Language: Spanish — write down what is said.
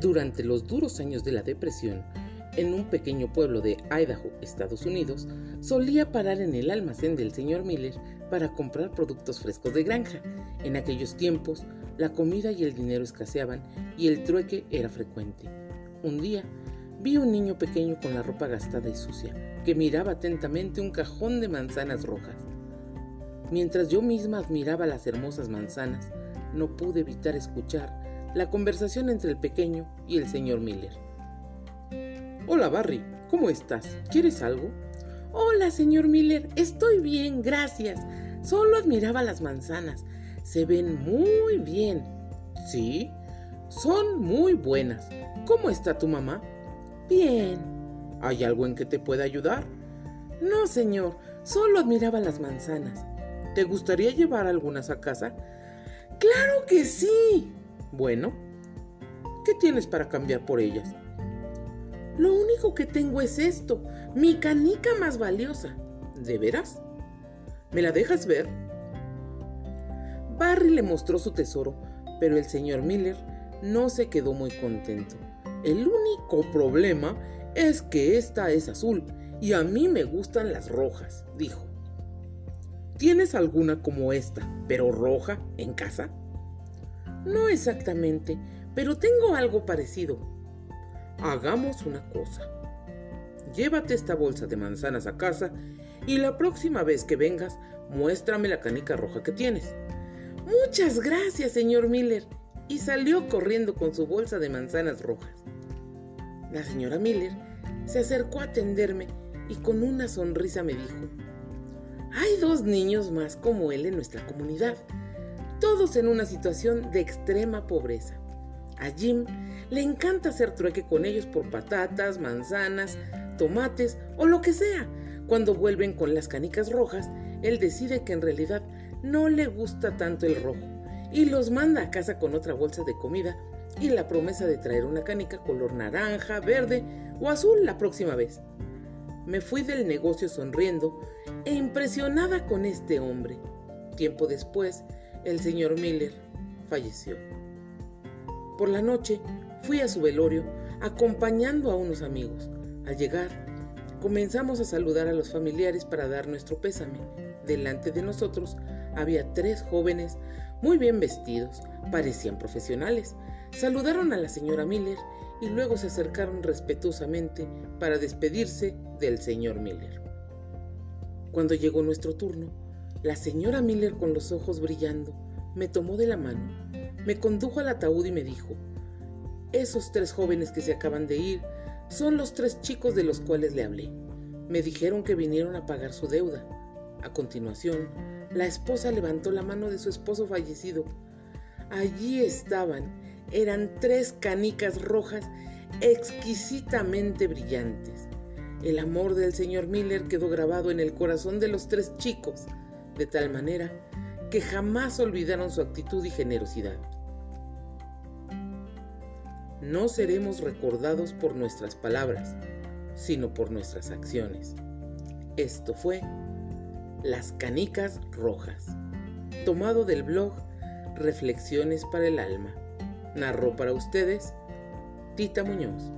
Durante los duros años de la depresión, en un pequeño pueblo de Idaho, Estados Unidos, solía parar en el almacén del señor Miller para comprar productos frescos de granja. En aquellos tiempos, la comida y el dinero escaseaban y el trueque era frecuente. Un día, vi un niño pequeño con la ropa gastada y sucia, que miraba atentamente un cajón de manzanas rojas. Mientras yo misma admiraba las hermosas manzanas, no pude evitar escuchar la conversación entre el pequeño y el señor Miller. Hola Barry, ¿cómo estás? ¿Quieres algo? Hola, señor Miller, estoy bien, gracias. Solo admiraba las manzanas. Se ven muy bien. Sí, son muy buenas. ¿Cómo está tu mamá? Bien. ¿Hay algo en que te pueda ayudar? No, señor, solo admiraba las manzanas. ¿Te gustaría llevar algunas a casa? Claro que sí. Bueno, ¿qué tienes para cambiar por ellas? Lo único que tengo es esto, mi canica más valiosa. ¿De veras? ¿Me la dejas ver? Barry le mostró su tesoro, pero el señor Miller no se quedó muy contento. El único problema es que esta es azul y a mí me gustan las rojas, dijo. ¿Tienes alguna como esta, pero roja, en casa? No exactamente, pero tengo algo parecido. Hagamos una cosa. Llévate esta bolsa de manzanas a casa y la próxima vez que vengas, muéstrame la canica roja que tienes. Muchas gracias, señor Miller. Y salió corriendo con su bolsa de manzanas rojas. La señora Miller se acercó a atenderme y con una sonrisa me dijo, hay dos niños más como él en nuestra comunidad, todos en una situación de extrema pobreza. A Jim le encanta hacer trueque con ellos por patatas, manzanas, tomates o lo que sea. Cuando vuelven con las canicas rojas, él decide que en realidad no le gusta tanto el rojo y los manda a casa con otra bolsa de comida y la promesa de traer una canica color naranja, verde o azul la próxima vez. Me fui del negocio sonriendo e impresionada con este hombre. Tiempo después, el señor Miller falleció. Por la noche fui a su velorio acompañando a unos amigos. Al llegar, comenzamos a saludar a los familiares para dar nuestro pésame. Delante de nosotros había tres jóvenes muy bien vestidos, parecían profesionales. Saludaron a la señora Miller y luego se acercaron respetuosamente para despedirse del señor Miller. Cuando llegó nuestro turno, la señora Miller con los ojos brillando me tomó de la mano me condujo al ataúd y me dijo, esos tres jóvenes que se acaban de ir son los tres chicos de los cuales le hablé. Me dijeron que vinieron a pagar su deuda. A continuación, la esposa levantó la mano de su esposo fallecido. Allí estaban, eran tres canicas rojas exquisitamente brillantes. El amor del señor Miller quedó grabado en el corazón de los tres chicos, de tal manera que jamás olvidaron su actitud y generosidad no seremos recordados por nuestras palabras, sino por nuestras acciones. Esto fue Las Canicas Rojas, tomado del blog Reflexiones para el Alma. Narró para ustedes Tita Muñoz.